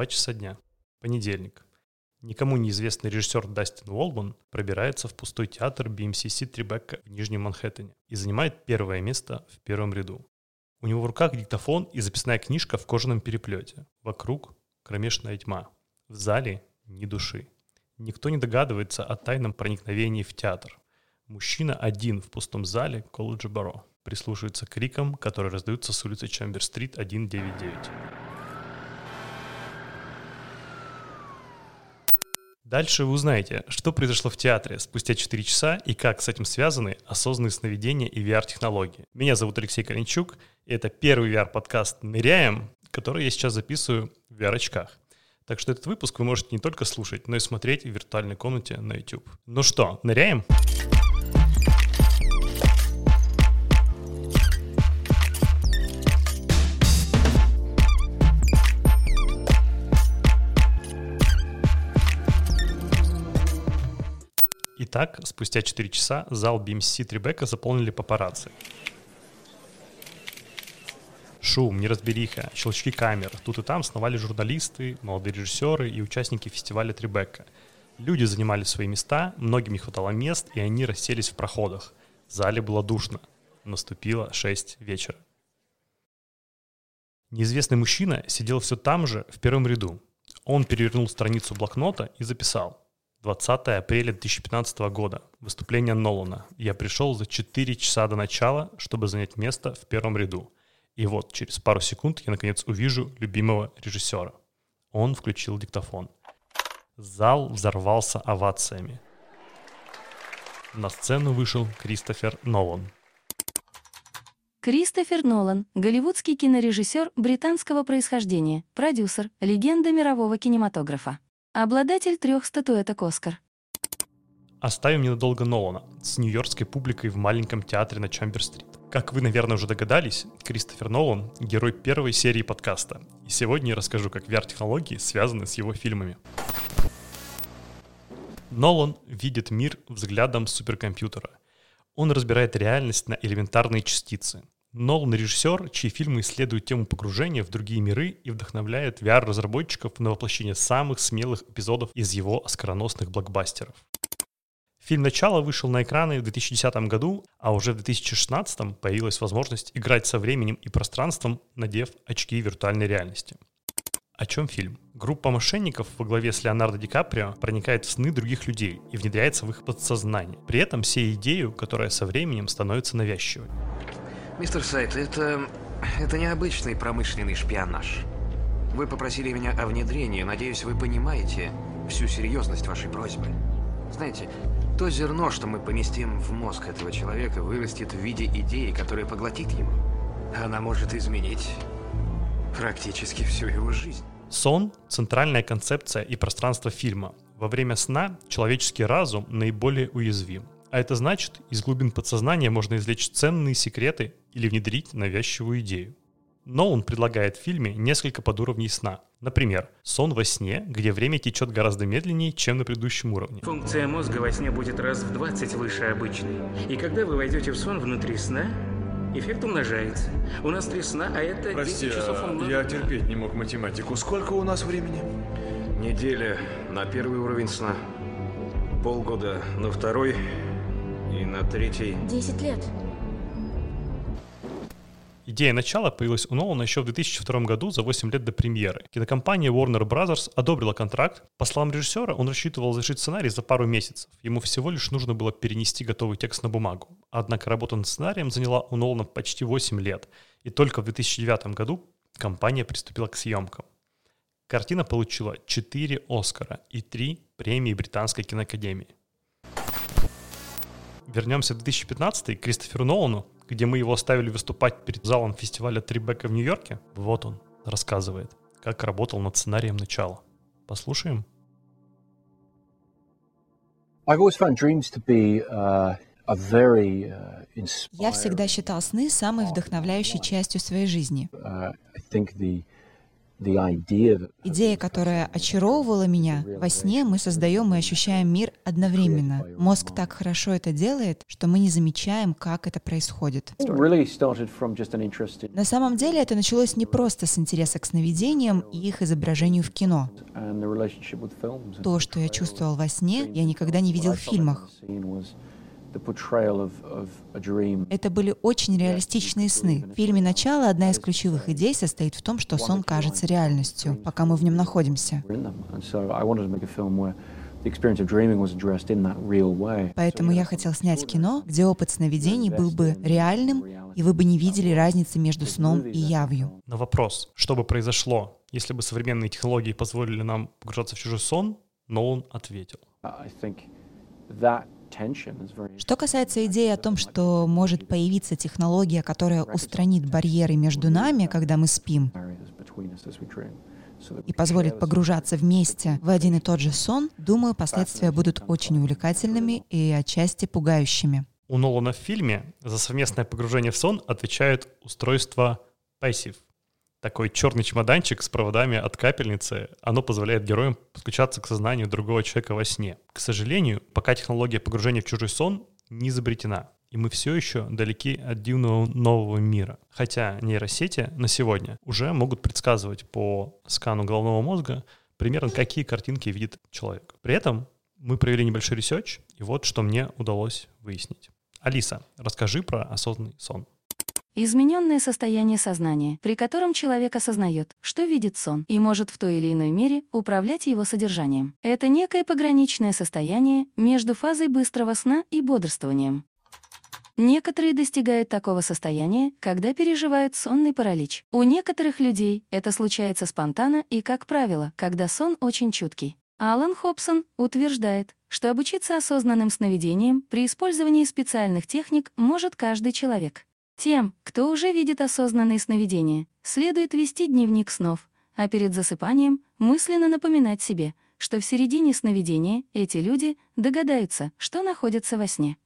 2 часа дня. Понедельник. Никому неизвестный режиссер Дастин Уолбан пробирается в пустой театр BMCC Трибекка в Нижнем Манхэттене и занимает первое место в первом ряду. У него в руках диктофон и записная книжка в кожаном переплете. Вокруг кромешная тьма. В зале ни души. Никто не догадывается о тайном проникновении в театр. Мужчина один в пустом зале колледжа Баро прислушивается к крикам, которые раздаются с улицы Чамбер-стрит 199. Дальше вы узнаете, что произошло в театре спустя 4 часа и как с этим связаны осознанные сновидения и VR-технологии. Меня зовут Алексей Коренчук, и это первый VR-подкаст «Ныряем», который я сейчас записываю в VR-очках. Так что этот выпуск вы можете не только слушать, но и смотреть в виртуальной комнате на YouTube. Ну что, ныряем? Итак, спустя 4 часа зал BMC Трибека заполнили папарацци. Шум, неразбериха, щелчки камер. Тут и там сновали журналисты, молодые режиссеры и участники фестиваля Трибекка. Люди занимали свои места, многим не хватало мест, и они расселись в проходах. В зале было душно. Наступило 6 вечера. Неизвестный мужчина сидел все там же, в первом ряду. Он перевернул страницу блокнота и записал. 20 апреля 2015 года. Выступление Нолана. Я пришел за 4 часа до начала, чтобы занять место в первом ряду. И вот через пару секунд я наконец увижу любимого режиссера. Он включил диктофон. Зал взорвался овациями. На сцену вышел Кристофер Нолан. Кристофер Нолан – голливудский кинорежиссер британского происхождения, продюсер, легенда мирового кинематографа. Обладатель трех статуэток «Оскар». Оставим ненадолго Нолана с нью-йоркской публикой в маленьком театре на Чамбер-стрит. Как вы, наверное, уже догадались, Кристофер Нолан — герой первой серии подкаста. И сегодня я расскажу, как VR-технологии связаны с его фильмами. Нолан видит мир взглядом суперкомпьютера. Он разбирает реальность на элементарные частицы. Нолан — режиссер, чьи фильмы исследуют тему погружения в другие миры и вдохновляет VR-разработчиков на воплощение самых смелых эпизодов из его оскароносных блокбастеров. Фильм «Начало» вышел на экраны в 2010 году, а уже в 2016 появилась возможность играть со временем и пространством, надев очки виртуальной реальности. О чем фильм? Группа мошенников во главе с Леонардо Ди Каприо проникает в сны других людей и внедряется в их подсознание. При этом все идею, которая со временем становится навязчивой. Мистер Сайт, это... это необычный промышленный шпионаж. Вы попросили меня о внедрении. Надеюсь, вы понимаете всю серьезность вашей просьбы. Знаете, то зерно, что мы поместим в мозг этого человека, вырастет в виде идеи, которая поглотит его. Она может изменить практически всю его жизнь. Сон – центральная концепция и пространство фильма. Во время сна человеческий разум наиболее уязвим. А это значит, из глубин подсознания можно извлечь ценные секреты или внедрить навязчивую идею. Но он предлагает в фильме несколько подуровней сна. Например, сон во сне, где время течет гораздо медленнее, чем на предыдущем уровне. Функция мозга во сне будет раз в 20 выше обычной. И когда вы войдете в сон внутри сна, эффект умножается. У нас три сна, а это Прости, 10 часов а умножить я терпеть не мог математику. Сколько у нас времени? Неделя на первый уровень сна, полгода на второй и на третий. 10 лет. Идея начала появилась у Нолана еще в 2002 году, за 8 лет до премьеры. Кинокомпания Warner Bros. одобрила контракт. По словам режиссера, он рассчитывал завершить сценарий за пару месяцев. Ему всего лишь нужно было перенести готовый текст на бумагу. Однако работа над сценарием заняла у Нолана почти 8 лет. И только в 2009 году компания приступила к съемкам. Картина получила 4 Оскара и 3 премии Британской киноакадемии. Вернемся в 2015 к Кристоферу Нолану, где мы его оставили выступать перед залом фестиваля Трибека в Нью-Йорке. Вот он рассказывает, как работал над сценарием начала. Послушаем. Uh, uh. Я всегда считал сны самой вдохновляющей частью своей жизни. Идея, которая очаровывала меня, во сне мы создаем и ощущаем мир одновременно. Мозг так хорошо это делает, что мы не замечаем, как это происходит. На самом деле это началось не просто с интереса к сновидениям и их изображению в кино. То, что я чувствовал во сне, я никогда не видел в фильмах. The portrayal of, of a dream Это были очень реалистичные сны. В фильме «Начало» одна из ключевых идей состоит в том, что сон кажется реальностью, пока мы в нем находимся. Поэтому я хотел снять кино, где опыт сновидений был бы реальным, и вы бы не видели разницы между сном и явью. На вопрос, что бы произошло, если бы современные технологии позволили нам погружаться в чужой сон, Нолан ответил. Что касается идеи о том, что может появиться технология, которая устранит барьеры между нами, когда мы спим, и позволит погружаться вместе в один и тот же сон, думаю, последствия будут очень увлекательными и отчасти пугающими. У Нолана в фильме за совместное погружение в сон отвечает устройство Passive. Такой черный чемоданчик с проводами от капельницы. Оно позволяет героям подключаться к сознанию другого человека во сне. К сожалению, пока технология погружения в чужой сон не изобретена. И мы все еще далеки от дивного нового мира. Хотя нейросети на сегодня уже могут предсказывать по скану головного мозга примерно какие картинки видит человек. При этом мы провели небольшой research, и вот что мне удалось выяснить. Алиса, расскажи про осознанный сон. Измененное состояние сознания, при котором человек осознает, что видит сон, и может в той или иной мере управлять его содержанием. Это некое пограничное состояние между фазой быстрого сна и бодрствованием. Некоторые достигают такого состояния, когда переживают сонный паралич. У некоторых людей это случается спонтанно и, как правило, когда сон очень чуткий. Алан Хобсон утверждает, что обучиться осознанным сновидениям при использовании специальных техник может каждый человек. Тем, кто уже видит осознанные сновидения, следует вести дневник снов, а перед засыпанием мысленно напоминать себе, что в середине сновидения эти люди догадаются, что находятся во сне.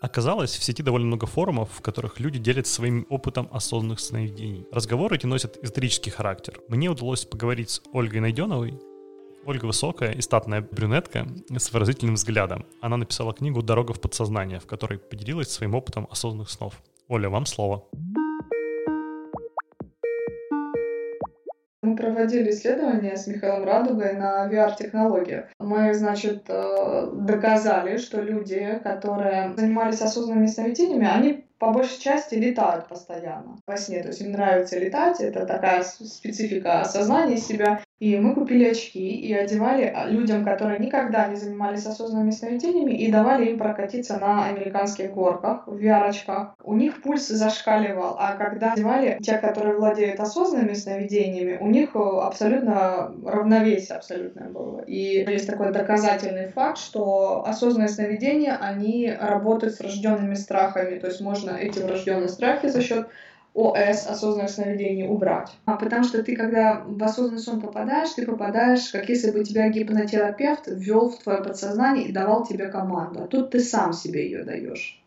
Оказалось, в сети довольно много форумов, в которых люди делятся своим опытом осознанных сновидений. Разговоры эти носят эзотерический характер. Мне удалось поговорить с Ольгой Найденовой. Ольга высокая и статная брюнетка с выразительным взглядом. Она написала книгу «Дорога в подсознание», в которой поделилась своим опытом осознанных снов. Оля, вам слово. Мы проводили исследования с Михаилом Радугой на VR-технологиях. Мы, значит, э, доказали, что люди, которые занимались осознанными сновидениями, они по большей части летают постоянно во сне. То есть им нравится летать, это такая специфика осознания себя. И мы купили очки и одевали а, людям, которые никогда не занимались осознанными сновидениями, и давали им прокатиться на американских горках в VR-очках. У них пульс зашкаливал, а когда одевали те, которые владеют осознанными сновидениями, у них э, абсолютно равновесие абсолютное было. И есть такой доказательный факт, что осознанные сновидения, они работают с рожденными страхами, то есть можно эти врожденные страхи за счет ОС, осознанных сновидений, убрать. А потому что ты, когда в осознанный сон попадаешь, ты попадаешь, как если бы тебя гипнотерапевт ввел в твое подсознание и давал тебе команду. А тут ты сам себе ее даешь.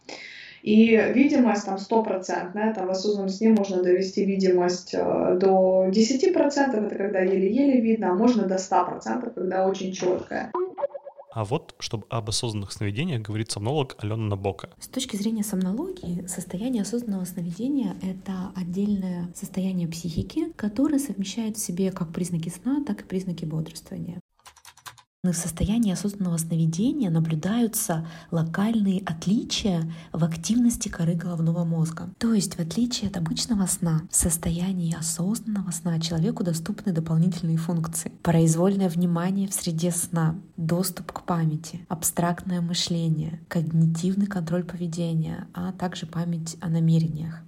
И видимость там стопроцентная, там в осознанном сне можно довести видимость э, до 10%, это когда еле-еле видно, а можно до 100%, когда очень четкая. А вот, чтобы об осознанных сновидениях говорит сомнолог Алена Набока. С точки зрения сомнологии, состояние осознанного сновидения — это отдельное состояние психики, которое совмещает в себе как признаки сна, так и признаки бодрствования. В состоянии осознанного сновидения наблюдаются локальные отличия в активности коры головного мозга. То есть, в отличие от обычного сна, в состоянии осознанного сна человеку доступны дополнительные функции. Произвольное внимание в среде сна, доступ к памяти, абстрактное мышление, когнитивный контроль поведения, а также память о намерениях.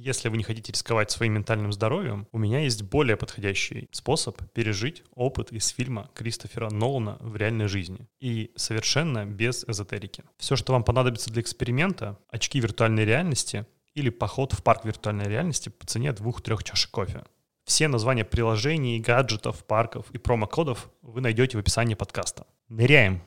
Если вы не хотите рисковать своим ментальным здоровьем, у меня есть более подходящий способ пережить опыт из фильма Кристофера Нолана в реальной жизни. И совершенно без эзотерики. Все, что вам понадобится для эксперимента, очки виртуальной реальности или поход в парк виртуальной реальности по цене двух-трех чашек кофе. Все названия приложений, гаджетов, парков и промокодов вы найдете в описании подкаста. Ныряем!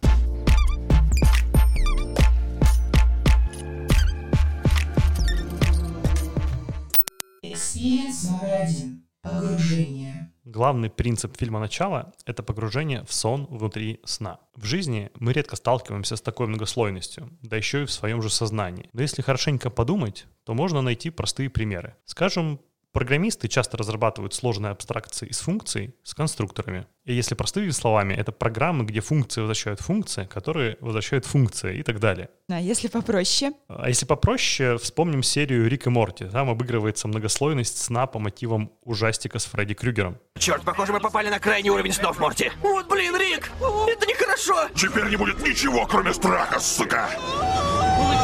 Experience номер один. Погружение. Главный принцип фильма «Начало» — это погружение в сон внутри сна. В жизни мы редко сталкиваемся с такой многослойностью, да еще и в своем же сознании. Но если хорошенько подумать, то можно найти простые примеры. Скажем, Программисты часто разрабатывают сложные абстракции из функций с конструкторами. И если простыми словами, это программы, где функции возвращают функции, которые возвращают функции и так далее. А если попроще? А если попроще, вспомним серию Рик и Морти. Там обыгрывается многослойность сна по мотивам ужастика с Фредди Крюгером. Черт, похоже, мы попали на крайний уровень снов, Морти. Вот, блин, Рик, это нехорошо. Теперь не будет ничего, кроме страха, сука.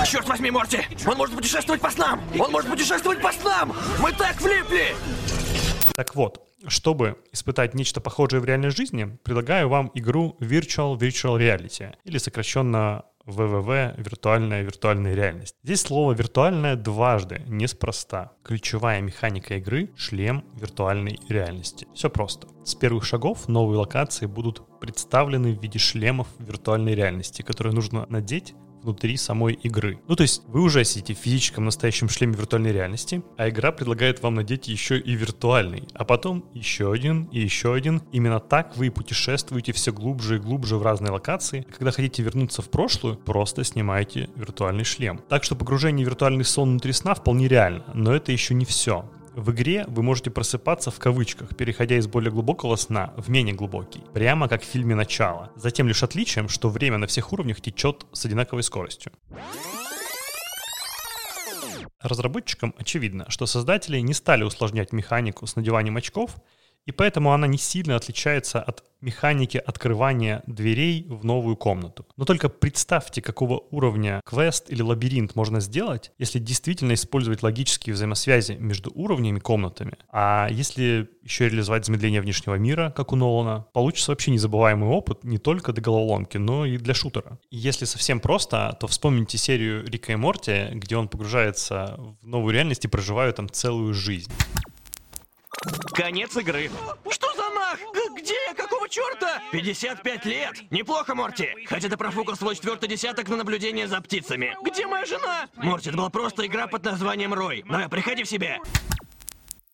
Черт возьми, Морти! Он может путешествовать по снам! Он может путешествовать по снам! Мы так влипли! Так вот, чтобы испытать нечто похожее в реальной жизни, предлагаю вам игру Virtual Virtual Reality, или сокращенно ВВВ — виртуальная виртуальная реальность. Здесь слово «виртуальная» дважды, неспроста. Ключевая механика игры — шлем виртуальной реальности. Все просто. С первых шагов новые локации будут представлены в виде шлемов виртуальной реальности, которые нужно надеть внутри самой игры. Ну, то есть вы уже сидите в физическом настоящем шлеме виртуальной реальности, а игра предлагает вам надеть еще и виртуальный, а потом еще один и еще один. Именно так вы путешествуете все глубже и глубже в разные локации. Когда хотите вернуться в прошлую, просто снимаете виртуальный шлем. Так что погружение в виртуальный сон внутри сна вполне реально, но это еще не все. В игре вы можете просыпаться в кавычках, переходя из более глубокого сна в менее глубокий, прямо как в фильме «Начало». Затем лишь отличием, что время на всех уровнях течет с одинаковой скоростью. Разработчикам очевидно, что создатели не стали усложнять механику с надеванием очков и поэтому она не сильно отличается от механики открывания дверей в новую комнату. Но только представьте, какого уровня квест или лабиринт можно сделать, если действительно использовать логические взаимосвязи между уровнями комнатами. А если еще реализовать замедление внешнего мира, как у Нолана, получится вообще незабываемый опыт не только для головоломки, но и для шутера. И если совсем просто, то вспомните серию Рика и Морти, где он погружается в новую реальность и проживает там целую жизнь. Конец игры. Что за мах? Где? Какого черта? 55 лет. Неплохо, Морти. Хотя ты профукал свой четвертый десяток на наблюдение за птицами. Где моя жена? Морти, это была просто игра под названием Рой. Давай, приходи в себя.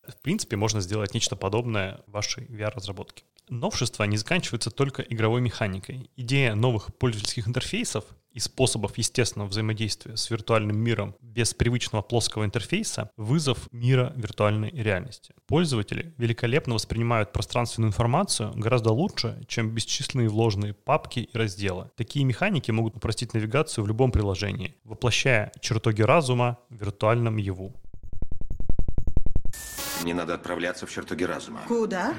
В принципе, можно сделать нечто подобное в вашей VR-разработке. Новшества не заканчиваются только игровой механикой. Идея новых пользовательских интерфейсов и способов естественного взаимодействия с виртуальным миром без привычного плоского интерфейса — вызов мира виртуальной реальности. Пользователи великолепно воспринимают пространственную информацию гораздо лучше, чем бесчисленные вложенные папки и разделы. Такие механики могут упростить навигацию в любом приложении, воплощая чертоги разума в виртуальном яву. Мне надо отправляться в чертоги разума. Куда?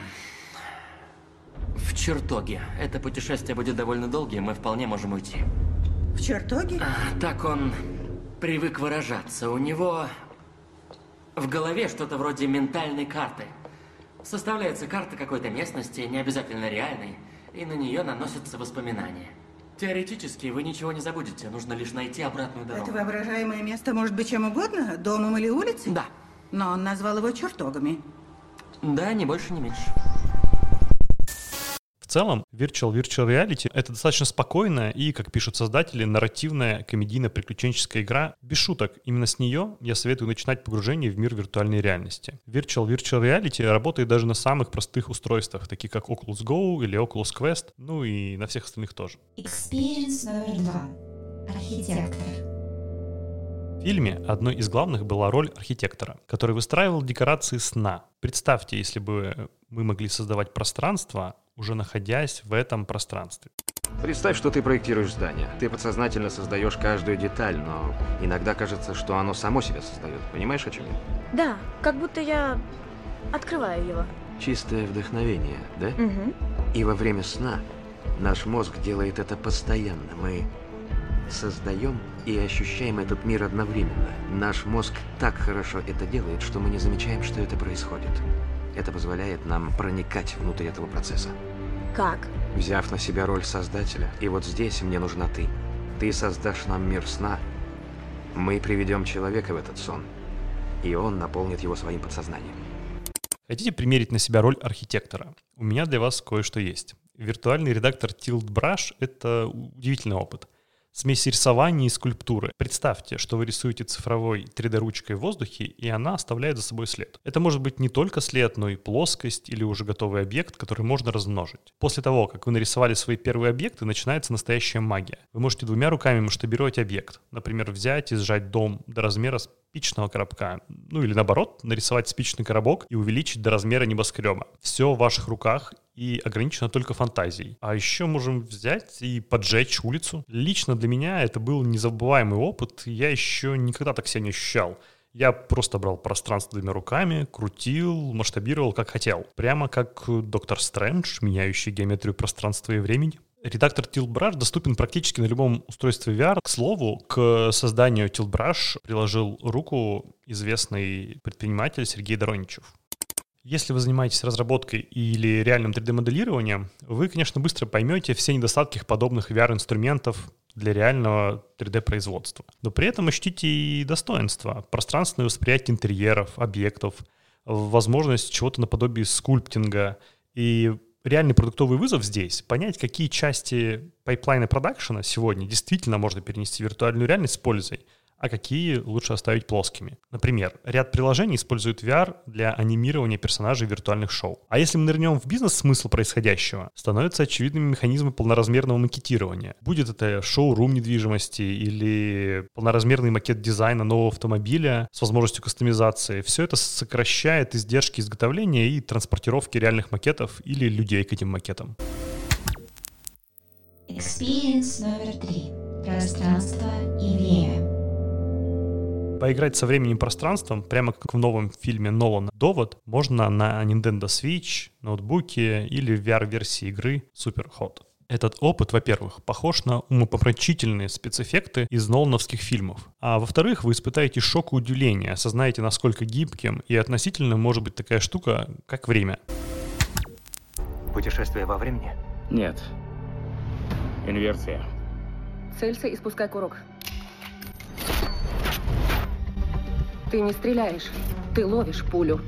В чертоге. Это путешествие будет довольно долгим, мы вполне можем уйти. В чертоге? А, так он привык выражаться. У него в голове что-то вроде ментальной карты. Составляется карта какой-то местности, не обязательно реальной, и на нее наносятся воспоминания. Теоретически вы ничего не забудете, нужно лишь найти обратную дорогу. Это воображаемое место может быть чем угодно, домом или улицей? Да. Но он назвал его чертогами. Да, ни больше, ни меньше целом, Virtual Virtual Reality — это достаточно спокойная и, как пишут создатели, нарративная комедийно-приключенческая игра без шуток. Именно с нее я советую начинать погружение в мир виртуальной реальности. Virtual Virtual Reality работает даже на самых простых устройствах, таких как Oculus Go или Oculus Quest, ну и на всех остальных тоже. Experience номер два. Архитектор. В фильме одной из главных была роль архитектора, который выстраивал декорации сна. Представьте, если бы мы могли создавать пространство, уже находясь в этом пространстве. Представь, что ты проектируешь здание. Ты подсознательно создаешь каждую деталь, но иногда кажется, что оно само себя создает. Понимаешь, о чем я? Да, как будто я открываю его. Чистое вдохновение, да? Угу. И во время сна наш мозг делает это постоянно. Мы создаем и ощущаем этот мир одновременно. Наш мозг так хорошо это делает, что мы не замечаем, что это происходит. Это позволяет нам проникать внутрь этого процесса. Как? Взяв на себя роль создателя, и вот здесь мне нужна ты. Ты создашь нам мир сна. Мы приведем человека в этот сон, и он наполнит его своим подсознанием. Хотите примерить на себя роль архитектора? У меня для вас кое-что есть. Виртуальный редактор Tilt Brush — это удивительный опыт. Смесь рисования и скульптуры. Представьте, что вы рисуете цифровой 3D-ручкой в воздухе, и она оставляет за собой след. Это может быть не только след, но и плоскость или уже готовый объект, который можно размножить. После того, как вы нарисовали свои первые объекты, начинается настоящая магия. Вы можете двумя руками масштабировать объект. Например, взять и сжать дом до размера спичного коробка. Ну или наоборот, нарисовать спичный коробок и увеличить до размера небоскреба. Все в ваших руках и ограничено только фантазией. А еще можем взять и поджечь улицу. Лично для меня это был незабываемый опыт. Я еще никогда так себя не ощущал. Я просто брал пространство двумя руками, крутил, масштабировал как хотел. Прямо как доктор Стрэндж, меняющий геометрию пространства и времени. Редактор TiltBrush доступен практически на любом устройстве VR. К слову, к созданию TiltBrush приложил руку известный предприниматель Сергей Дороничев. Если вы занимаетесь разработкой или реальным 3D-моделированием, вы, конечно, быстро поймете все недостатки подобных VR-инструментов для реального 3D-производства. Но при этом ощутите и достоинства, пространственное восприятие интерьеров, объектов, возможность чего-то наподобие скульптинга. И реальный продуктовый вызов здесь — понять, какие части пайплайна продакшена сегодня действительно можно перенести в виртуальную реальность с пользой, а какие лучше оставить плоскими. Например, ряд приложений используют VR для анимирования персонажей виртуальных шоу. А если мы нырнем в бизнес-смысл происходящего, становятся очевидными механизмы полноразмерного макетирования. Будет это шоу-рум недвижимости или полноразмерный макет дизайна нового автомобиля с возможностью кастомизации. Все это сокращает издержки изготовления и транспортировки реальных макетов или людей к этим макетам. Experience номер три. Пространство и время. Поиграть со временем и пространством, прямо как в новом фильме Нолана «Довод», можно на Nintendo Switch, ноутбуке или VR-версии игры Super Hot. Этот опыт, во-первых, похож на умопомрачительные спецэффекты из нолановских фильмов. А во-вторых, вы испытаете шок и удивление, осознаете, насколько гибким и относительно может быть такая штука, как время. Путешествие во времени? Нет. Инверсия. Целься и спускай курок. Ты не стреляешь, ты ловишь пулю.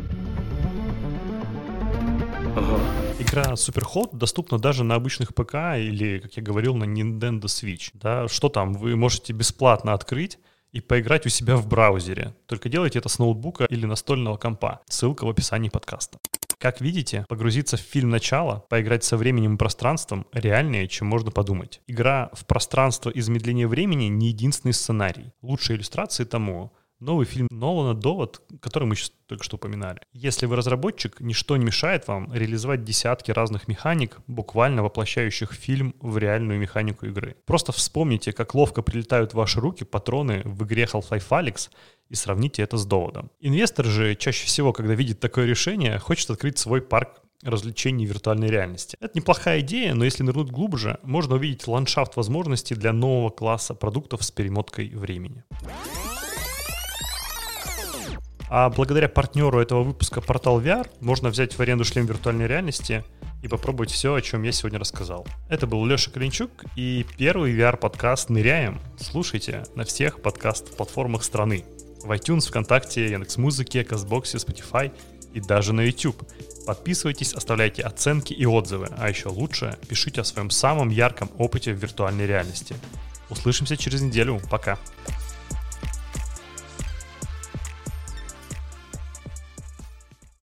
Ага. Игра Superhot доступна даже на обычных ПК или, как я говорил, на Nintendo Switch. Да, что там, вы можете бесплатно открыть и поиграть у себя в браузере. Только делайте это с ноутбука или настольного компа. Ссылка в описании подкаста. Как видите, погрузиться в фильм начала, поиграть со временем и пространством реальнее, чем можно подумать. Игра в пространство и замедление времени не единственный сценарий. Лучшие иллюстрации тому новый фильм Нолана «Довод», который мы сейчас только что упоминали. Если вы разработчик, ничто не мешает вам реализовать десятки разных механик, буквально воплощающих фильм в реальную механику игры. Просто вспомните, как ловко прилетают в ваши руки патроны в игре Half-Life Alyx и сравните это с доводом. Инвестор же чаще всего, когда видит такое решение, хочет открыть свой парк развлечений виртуальной реальности. Это неплохая идея, но если нырнуть глубже, можно увидеть ландшафт возможностей для нового класса продуктов с перемоткой времени. А благодаря партнеру этого выпуска портал VR можно взять в аренду шлем виртуальной реальности и попробовать все, о чем я сегодня рассказал. Это был Леша Калинчук и первый VR-подкаст «Ныряем». Слушайте на всех подкаст-платформах страны. В iTunes, ВКонтакте, Яндекс.Музыке, Казбоксе, Spotify и даже на YouTube. Подписывайтесь, оставляйте оценки и отзывы, а еще лучше пишите о своем самом ярком опыте в виртуальной реальности. Услышимся через неделю. Пока.